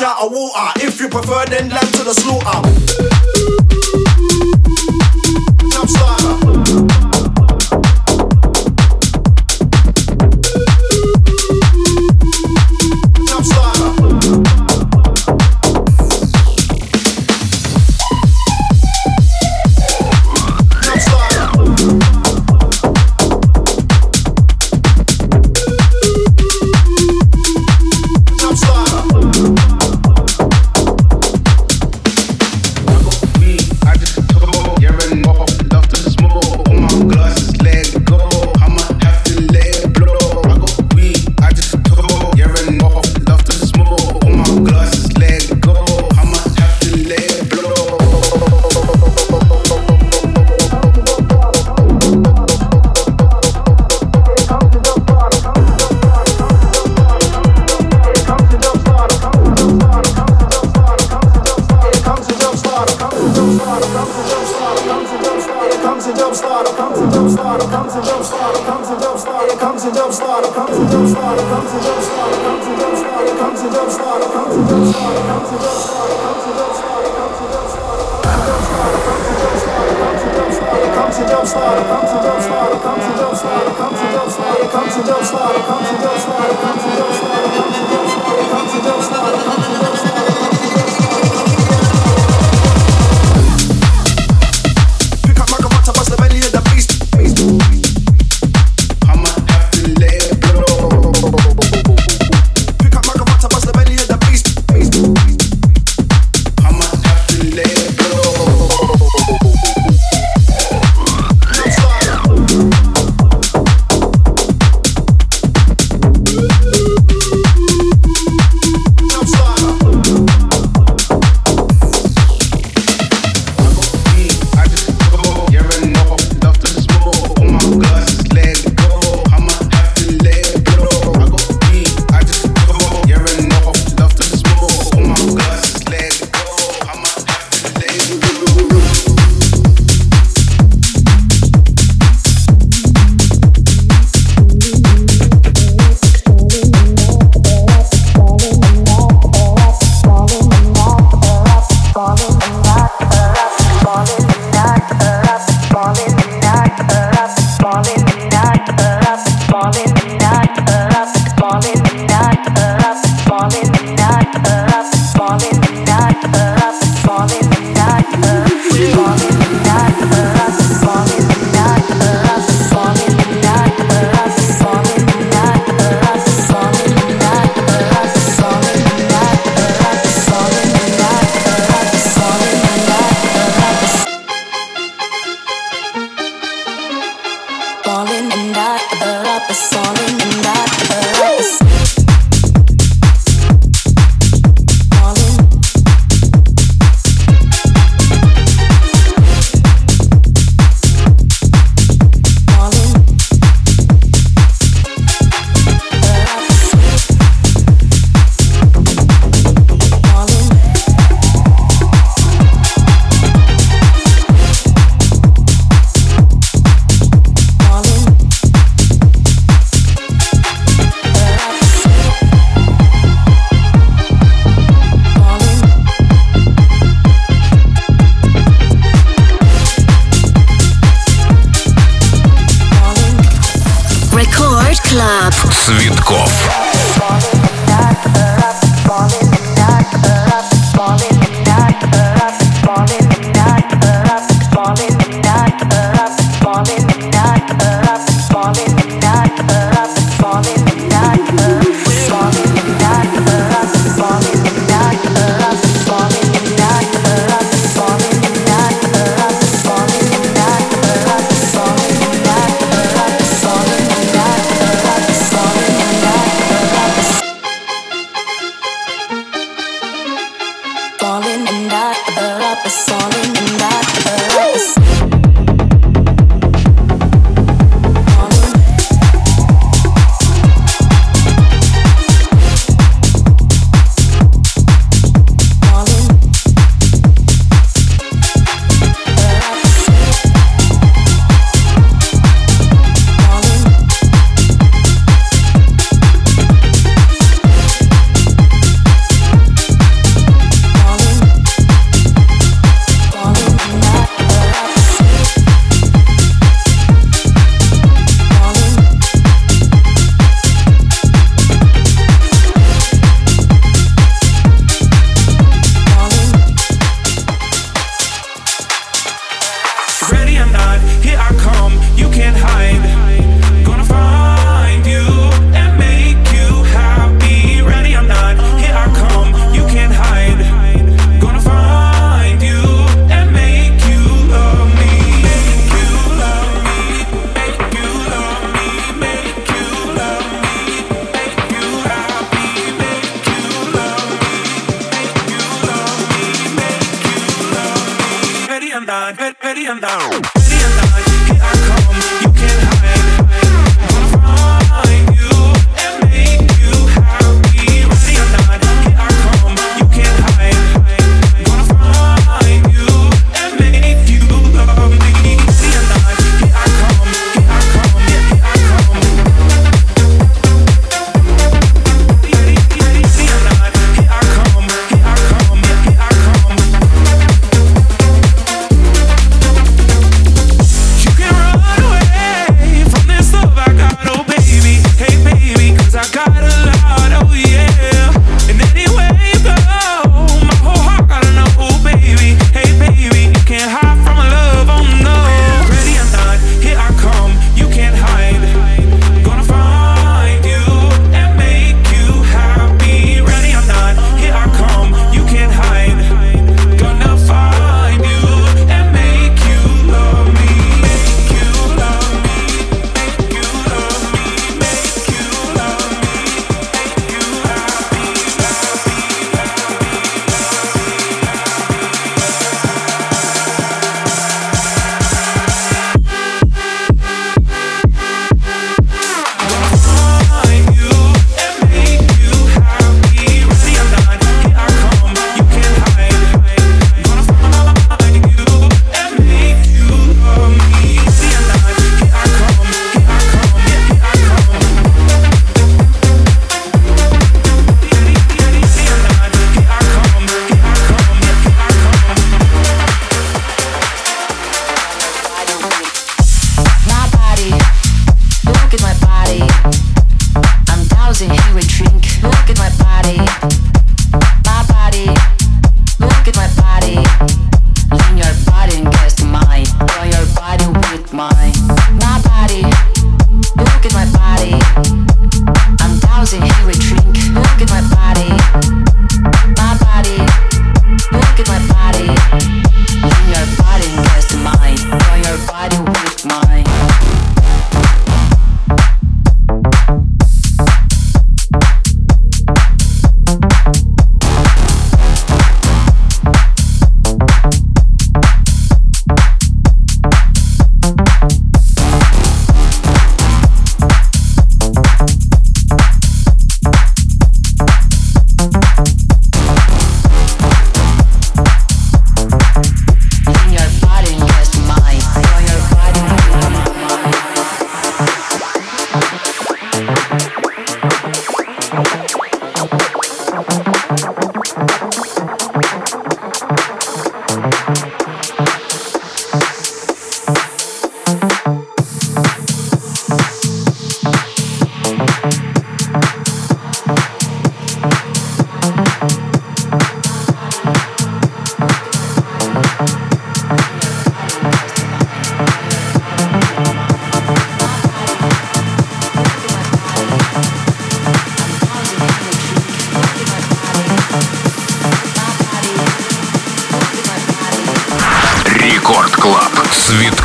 shot of water. If you prefer, then land to the slaughter.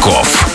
Михалков.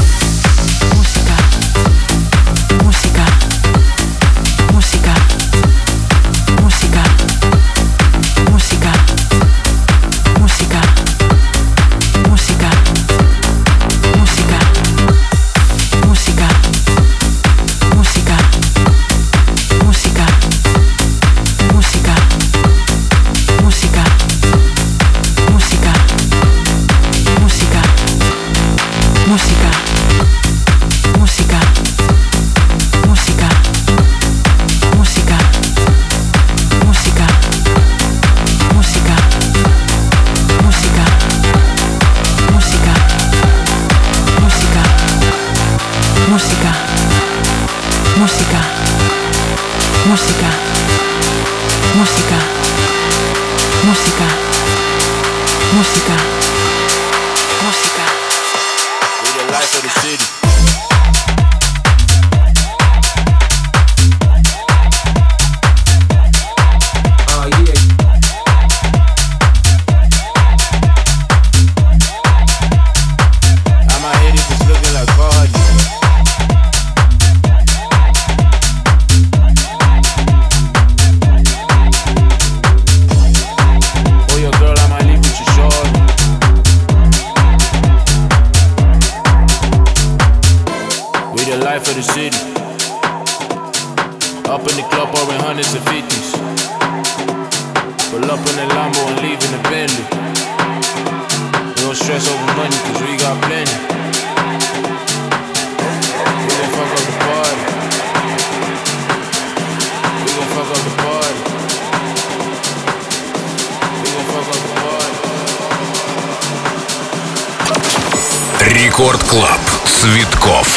Up in the club, pouring hundreds and fifties. Pull up in the Lambo and leave in the Bentley. We don't stress over money, cause we got plenty. We gon' fuck up the party. We gon' fuck up the party. We gon' fuck up the party. Рекорд Клаб. Цветков.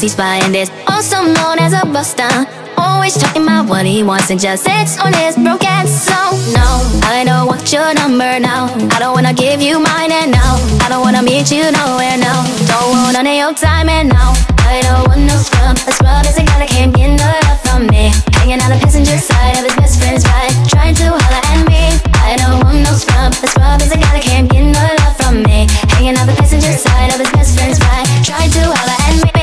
He's fine and is also known as a buster. Always talking about what he wants and just sits on his broken soul. No, I don't want your number now. I don't wanna give you mine and now. I don't wanna meet you nowhere now. Don't want none of your time and now. I don't want no scrub. A scrub is a guy that can't get no love from me. Hanging on the passenger side of his best friend's ride, trying to holler at me. I don't want no scrub. A scrub is a guy that can't get no love from me. Hanging on the passenger side of his best friend's ride, trying to holler at me.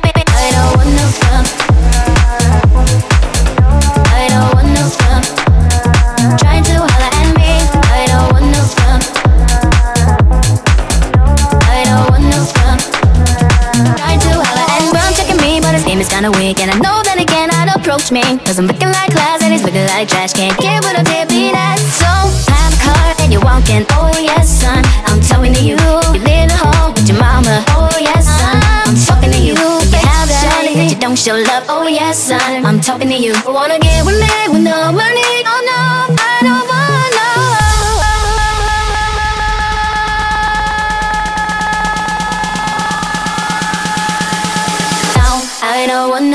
Kinda weak, and I know that he cannot approach me. Cause I'm looking like class and he's looking like trash. Can't get rid of deadbeat ass. So have a car and you're walking. Oh yes, son. I'm talking to you. You live at home with your mama. Oh yes, son. I'm talking to you. You have that that you don't show love. Oh yes, son. I'm talking to you. I wanna get with me with no money? Oh